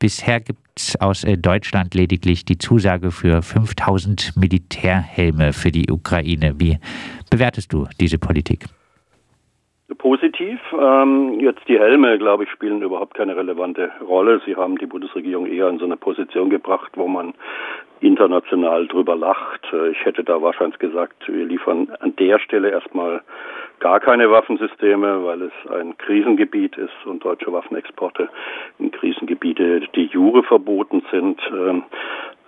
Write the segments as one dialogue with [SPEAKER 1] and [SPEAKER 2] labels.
[SPEAKER 1] Bisher gibt es aus äh, Deutschland lediglich die Zusage für 5000 Militärhelme für die Ukraine. Wie bewertest du diese Politik?
[SPEAKER 2] Positiv. Ähm, jetzt die Helme, glaube ich, spielen überhaupt keine relevante Rolle. Sie haben die Bundesregierung eher in so eine Position gebracht, wo man international drüber lacht. Äh, ich hätte da wahrscheinlich gesagt, wir liefern an der Stelle erstmal gar keine Waffensysteme, weil es ein Krisengebiet ist und deutsche Waffenexporte in Krisengebiete die Jure verboten sind. Ähm,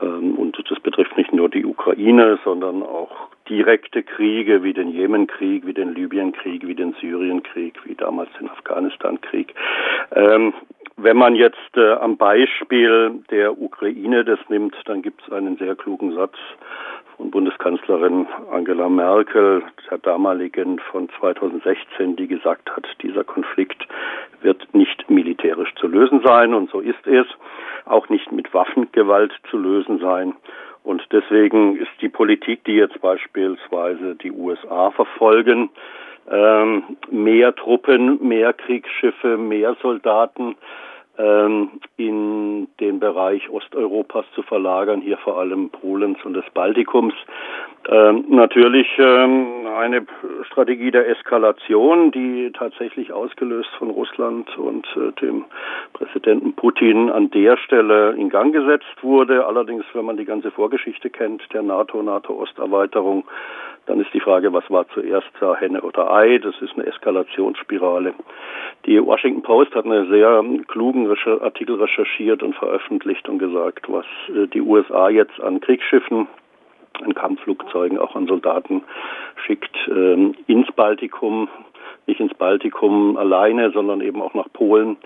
[SPEAKER 2] ähm, und das betrifft nicht nur die Ukraine, sondern auch direkte Kriege wie den Jemenkrieg, wie den Libyenkrieg, wie den Syrienkrieg, wie damals den Afghanistankrieg. Wenn man jetzt äh, am Beispiel der Ukraine das nimmt, dann gibt es einen sehr klugen Satz von Bundeskanzlerin Angela Merkel, der damaligen von 2016, die gesagt hat, dieser Konflikt wird nicht militärisch zu lösen sein und so ist es, auch nicht mit Waffengewalt zu lösen sein. Und deswegen ist die Politik, die jetzt beispielsweise die USA verfolgen, ähm, mehr Truppen, mehr Kriegsschiffe, mehr Soldaten, ähm, in den Bereich Osteuropas zu verlagern, hier vor allem Polens und des Baltikums. Ähm, natürlich ähm, eine Strategie der Eskalation, die tatsächlich ausgelöst von Russland und äh, dem Präsidenten Putin an der Stelle in Gang gesetzt wurde. Allerdings, wenn man die ganze Vorgeschichte kennt, der NATO-NATO-Osterweiterung, dann ist die Frage, was war zuerst Henne oder Ei? Das ist eine Eskalationsspirale. Die Washington Post hat einen sehr klugen Artikel recherchiert und veröffentlicht und gesagt, was äh, die USA jetzt an Kriegsschiffen an Kampfflugzeugen, auch an Soldaten schickt ähm, ins Baltikum, nicht ins Baltikum alleine, sondern eben auch nach Polen.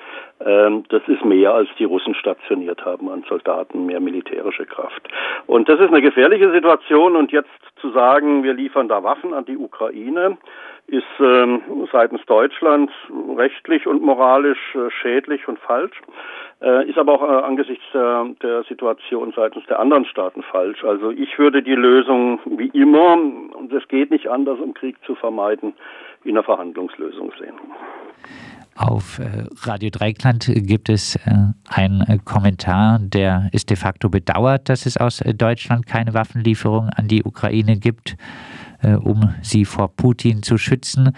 [SPEAKER 2] Ähm, das ist mehr, als die Russen stationiert haben an Soldaten, mehr militärische Kraft. Und das ist eine gefährliche Situation. Und jetzt zu sagen, wir liefern da Waffen an die Ukraine, ist ähm, seitens Deutschlands rechtlich und moralisch äh, schädlich und falsch, äh, ist aber auch äh, angesichts der, der Situation seitens der anderen Staaten falsch. Also ich würde die Lösung wie immer, und es geht nicht anders, um Krieg zu vermeiden, in einer Verhandlungslösung sehen.
[SPEAKER 1] Auf äh, Radio Dreikland gibt es äh, einen äh, Kommentar, der ist de facto bedauert, dass es aus Deutschland keine Waffenlieferung an die Ukraine gibt. Um sie vor Putin zu schützen.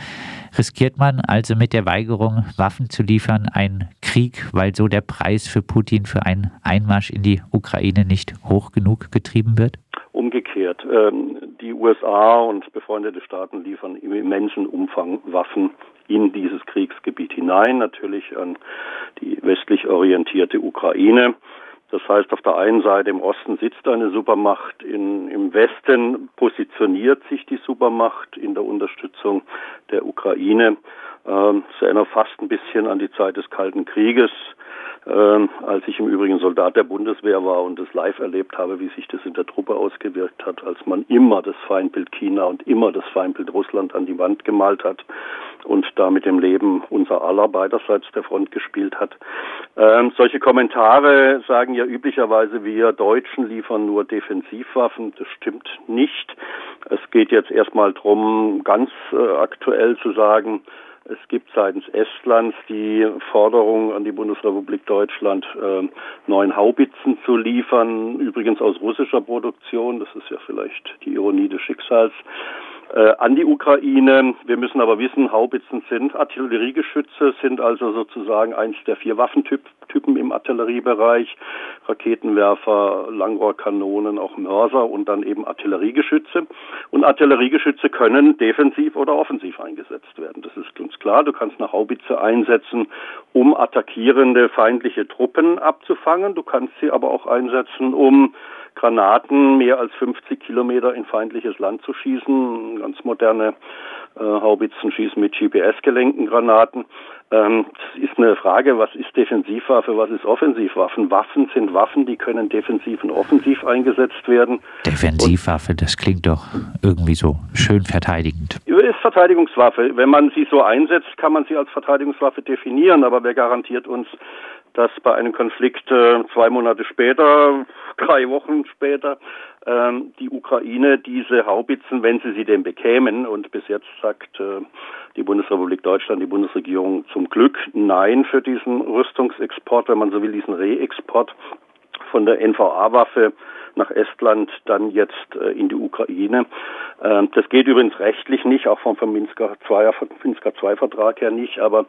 [SPEAKER 1] Riskiert man also mit der Weigerung, Waffen zu liefern, einen Krieg, weil so der Preis für Putin für einen Einmarsch in die Ukraine nicht hoch genug getrieben wird?
[SPEAKER 2] Umgekehrt. Ähm, die USA und befreundete Staaten liefern im immensen Umfang Waffen in dieses Kriegsgebiet hinein, natürlich an die westlich orientierte Ukraine. Das heißt, auf der einen Seite im Osten sitzt eine Supermacht, in, im Westen positioniert sich die Supermacht in der Unterstützung der Ukraine. Ähm, erinnert fast ein bisschen an die Zeit des Kalten Krieges. Ähm, als ich im Übrigen Soldat der Bundeswehr war und das live erlebt habe, wie sich das in der Truppe ausgewirkt hat, als man immer das Feindbild China und immer das Feindbild Russland an die Wand gemalt hat und da mit dem Leben unser aller beiderseits der Front gespielt hat. Ähm, solche Kommentare sagen ja üblicherweise, wir Deutschen liefern nur Defensivwaffen. Das stimmt nicht. Es geht jetzt erstmal drum, ganz äh, aktuell zu sagen, es gibt seitens Estlands die Forderung an die Bundesrepublik Deutschland, äh, neuen Haubitzen zu liefern, übrigens aus russischer Produktion. Das ist ja vielleicht die Ironie des Schicksals äh, an die Ukraine. Wir müssen aber wissen, Haubitzen sind Artilleriegeschütze, sind also sozusagen eins der vier Waffentypen im Artilleriebereich. Raketenwerfer, Langrohrkanonen, auch Mörser und dann eben Artilleriegeschütze. Und Artilleriegeschütze können defensiv oder offensiv eingesetzt werden. Das ist ganz klar. Du kannst eine Haubitze einsetzen, um attackierende feindliche Truppen abzufangen. Du kannst sie aber auch einsetzen, um Granaten mehr als 50 Kilometer in feindliches Land zu schießen. Ganz moderne äh, Haubitzen schießen mit GPS-gelenkten Granaten. Ähm, das ist eine Frage, was ist Defensivwaffe, was ist Offensivwaffen? Waffen sind Waffen, die können defensiv und offensiv eingesetzt werden.
[SPEAKER 1] Defensivwaffe, das klingt doch irgendwie so schön verteidigend.
[SPEAKER 2] Ist Verteidigungswaffe. Wenn man sie so einsetzt, kann man sie als Verteidigungswaffe definieren, aber wer garantiert uns, dass bei einem Konflikt äh, zwei Monate später, drei Wochen später, ähm, die Ukraine diese Haubitzen, wenn sie sie denn bekämen, und bis jetzt sagt äh, die Bundesrepublik Deutschland, die Bundesregierung zum Glück Nein für diesen Rüstungsexport, wenn man so will, diesen Reexport von der NVA-Waffe nach Estland, dann jetzt äh, in die Ukraine. Ähm, das geht übrigens rechtlich nicht, auch vom, vom Minsker II-Vertrag her nicht, aber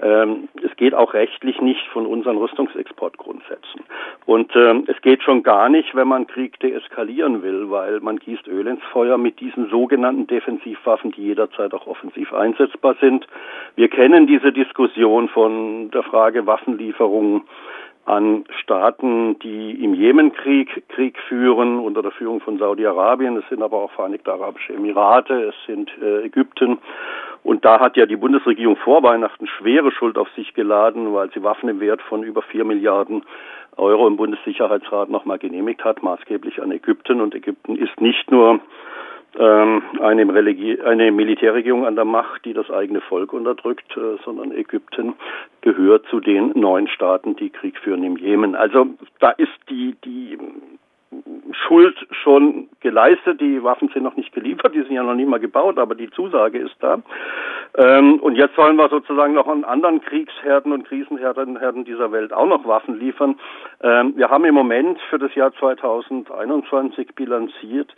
[SPEAKER 2] ähm, es geht auch rechtlich nicht von unseren Rüstungsexportgrundsätzen. Und ähm, es geht schon gar nicht, wenn man Krieg deeskalieren will, weil man gießt Öl ins Feuer mit diesen sogenannten Defensivwaffen, die jederzeit auch offensiv einsetzbar sind. Wir kennen diese Diskussion von der Frage Waffenlieferungen an Staaten, die im Jemenkrieg Krieg führen unter der Führung von Saudi-Arabien. Es sind aber auch Vereinigte Arabische Emirate, es sind äh, Ägypten. Und da hat ja die Bundesregierung vor Weihnachten schwere Schuld auf sich geladen, weil sie Waffen im Wert von über vier Milliarden Euro im Bundessicherheitsrat nochmal genehmigt hat, maßgeblich an Ägypten. Und Ägypten ist nicht nur ähm, eine, Religi eine Militärregierung an der Macht, die das eigene Volk unterdrückt, äh, sondern Ägypten gehört zu den neun Staaten, die Krieg führen im Jemen. Also da ist die, die Schuld schon geleistet. Die Waffen sind noch nicht geliefert, die sind ja noch nie mal gebaut, aber die Zusage ist da. Ähm, und jetzt sollen wir sozusagen noch an anderen Kriegsherden und Krisenherden Herden dieser Welt auch noch Waffen liefern. Ähm, wir haben im Moment für das Jahr 2021 bilanziert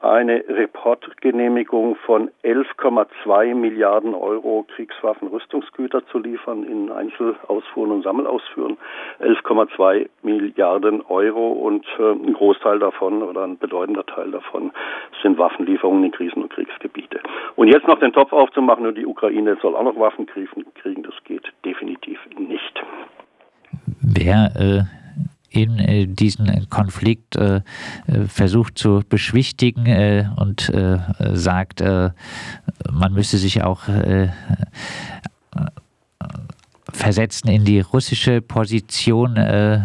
[SPEAKER 2] eine Reportgenehmigung von 11,2 Milliarden Euro Kriegswaffen, Rüstungsgüter zu liefern in Einzelausfuhren und Sammelausführen. 11,2 Milliarden Euro und äh, ein Großteil davon oder ein bedeutender Teil davon sind Waffenlieferungen in Krisen- und Kriegsgebiete. Und jetzt noch den Topf aufzumachen und die Ukraine soll auch noch Waffen kriegen, das geht definitiv nicht.
[SPEAKER 1] Wer äh in äh, diesen Konflikt äh, äh, versucht zu beschwichtigen äh, und äh, sagt, äh, man müsse sich auch versetzen in die russische Position äh,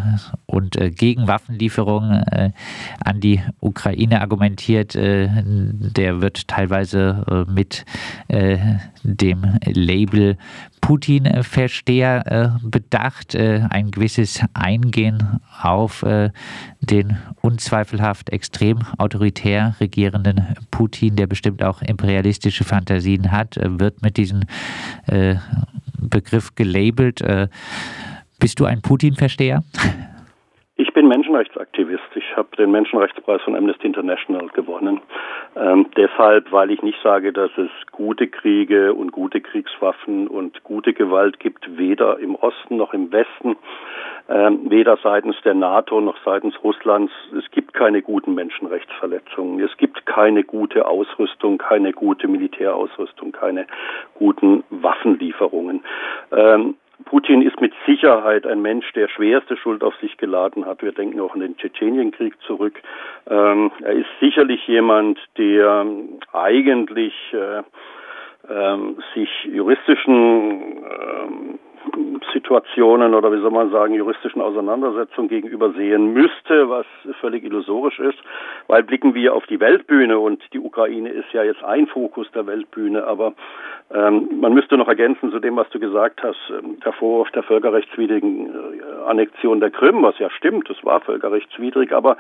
[SPEAKER 1] und äh, gegen Waffenlieferungen äh, an die Ukraine argumentiert, äh, der wird teilweise äh, mit äh, dem Label Putin-Versteher bedacht, ein gewisses Eingehen auf den unzweifelhaft extrem autoritär regierenden Putin, der bestimmt auch imperialistische Fantasien hat, wird mit diesen Begriff gelabelt. Äh, bist du ein Putin-Versteher?
[SPEAKER 2] Ich bin Menschenrechtsaktivist. Ich habe den Menschenrechtspreis von Amnesty International gewonnen. Ähm, deshalb, weil ich nicht sage, dass es gute Kriege und gute Kriegswaffen und gute Gewalt gibt, weder im Osten noch im Westen, weder seitens der NATO noch seitens Russlands. Es gibt keine guten Menschenrechtsverletzungen. Es gibt keine gute Ausrüstung, keine gute Militärausrüstung, keine guten Waffenlieferungen. Ähm, Putin ist mit Sicherheit ein Mensch, der schwerste Schuld auf sich geladen hat. Wir denken auch an den Tschetschenienkrieg zurück. Ähm, er ist sicherlich jemand, der eigentlich äh, ähm, sich juristischen ähm, Situationen oder wie soll man sagen, juristischen Auseinandersetzungen gegenüber sehen müsste, was völlig illusorisch ist, weil blicken wir auf die Weltbühne und die Ukraine ist ja jetzt ein Fokus der Weltbühne, aber ähm, man müsste noch ergänzen zu dem, was du gesagt hast, ähm, der Vorwurf der völkerrechtswidrigen äh, Annexion der Krim, was ja stimmt, das war völkerrechtswidrig, aber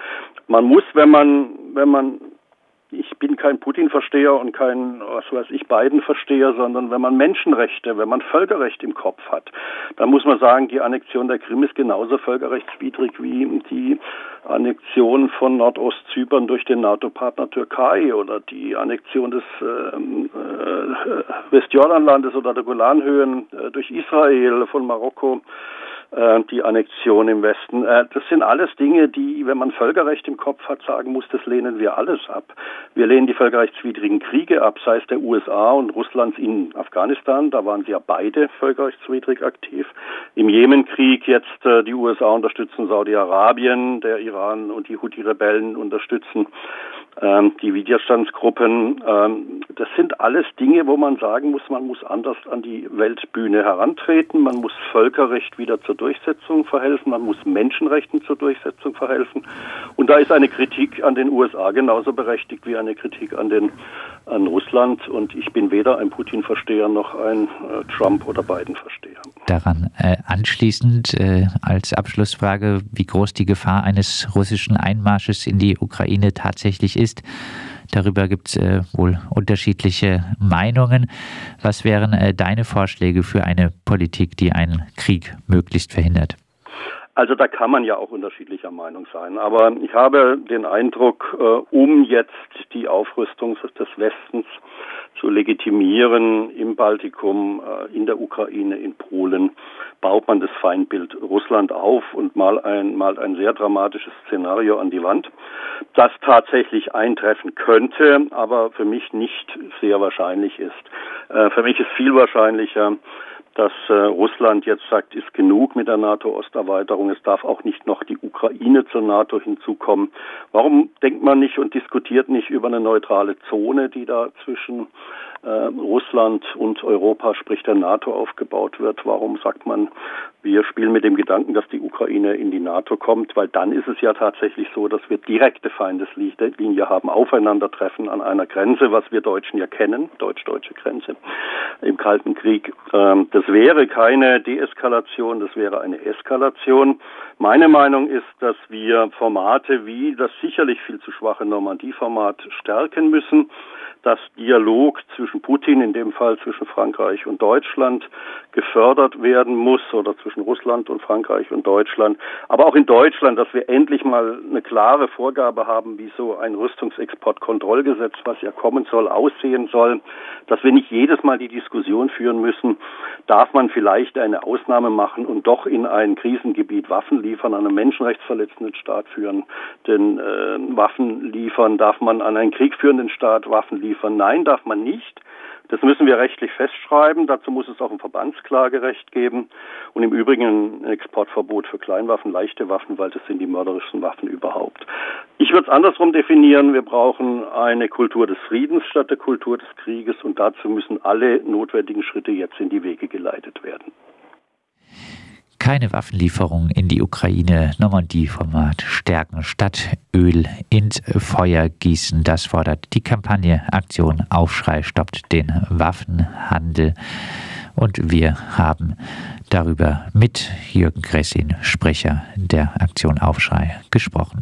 [SPEAKER 2] man muss, wenn man, wenn man ich bin kein Putin-Versteher und kein, was weiß ich, Biden-Versteher, sondern wenn man Menschenrechte, wenn man Völkerrecht im Kopf hat, dann muss man sagen, die Annexion der Krim ist genauso völkerrechtswidrig wie die Annexion von Nordostzypern durch den NATO-Partner Türkei oder die Annexion des ähm, äh, Westjordanlandes oder der Golanhöhen äh, durch Israel von Marokko die Annexion im Westen. Äh, das sind alles Dinge, die, wenn man Völkerrecht im Kopf hat, sagen muss, das lehnen wir alles ab. Wir lehnen die völkerrechtswidrigen Kriege ab, sei es der USA und Russlands in Afghanistan, da waren sie ja beide völkerrechtswidrig aktiv. Im Jemenkrieg jetzt äh, die USA unterstützen Saudi-Arabien, der Iran und die Houthi-Rebellen unterstützen ähm, die Widerstandsgruppen. Ähm, das sind alles Dinge, wo man sagen muss, man muss anders an die Weltbühne herantreten, man muss Völkerrecht wieder zur Durchsetzung verhelfen, man muss Menschenrechten zur Durchsetzung verhelfen. Und da ist eine Kritik an den USA genauso berechtigt wie eine Kritik an, den, an Russland. Und ich bin weder ein Putin-Versteher noch ein äh, Trump- oder Biden-Versteher.
[SPEAKER 1] Daran äh, anschließend äh, als Abschlussfrage, wie groß die Gefahr eines russischen Einmarsches in die Ukraine tatsächlich ist. Darüber gibt es äh, wohl unterschiedliche Meinungen. Was wären äh, deine Vorschläge für eine Politik, die einen Krieg möglichst verhindert?
[SPEAKER 2] Also da kann man ja auch unterschiedlicher Meinung sein. Aber ich habe den Eindruck, äh, um jetzt die Aufrüstung des Westens zu legitimieren im Baltikum, äh, in der Ukraine, in Polen, baut man das Feindbild Russland auf und mal ein, malt ein sehr dramatisches Szenario an die Wand, das tatsächlich eintreffen könnte, aber für mich nicht sehr wahrscheinlich ist. Äh, für mich ist viel wahrscheinlicher, dass äh, Russland jetzt sagt, ist genug mit der NATO-Osterweiterung. Es darf auch nicht noch die Ukraine zur NATO hinzukommen. Warum denkt man nicht und diskutiert nicht über eine neutrale Zone, die da zwischen äh, Russland und Europa, sprich der NATO, aufgebaut wird? Warum sagt man, wir spielen mit dem Gedanken, dass die Ukraine in die NATO kommt? Weil dann ist es ja tatsächlich so, dass wir direkte Feindeslinie haben, aufeinandertreffen an einer Grenze, was wir Deutschen ja kennen, deutsch-deutsche Grenze im Kalten Krieg. Ähm, das wäre keine Deeskalation, das wäre eine Eskalation. Meine Meinung ist, dass wir Formate wie das sicherlich viel zu schwache Normandie-Format stärken müssen dass Dialog zwischen Putin, in dem Fall zwischen Frankreich und Deutschland, gefördert werden muss oder zwischen Russland und Frankreich und Deutschland. Aber auch in Deutschland, dass wir endlich mal eine klare Vorgabe haben, wie so ein Rüstungsexportkontrollgesetz, was ja kommen soll, aussehen soll. Dass wir nicht jedes Mal die Diskussion führen müssen, darf man vielleicht eine Ausnahme machen und doch in ein Krisengebiet Waffen liefern, an einen menschenrechtsverletzenden Staat führen. Denn äh, Waffen liefern darf man an einen kriegführenden Staat Waffen liefern liefern. Nein, darf man nicht. Das müssen wir rechtlich festschreiben. Dazu muss es auch ein Verbandsklagerecht geben und im Übrigen ein Exportverbot für Kleinwaffen, leichte Waffen, weil das sind die mörderischsten Waffen überhaupt. Ich würde es andersrum definieren. Wir brauchen eine Kultur des Friedens statt der Kultur des Krieges und dazu müssen alle notwendigen Schritte jetzt in die Wege geleitet werden
[SPEAKER 1] keine Waffenlieferungen in die Ukraine, Normandie-Format stärken statt Öl ins Feuer gießen. Das fordert die Kampagne Aktion Aufschrei stoppt den Waffenhandel. Und wir haben darüber mit Jürgen Gressin, Sprecher der Aktion Aufschrei, gesprochen.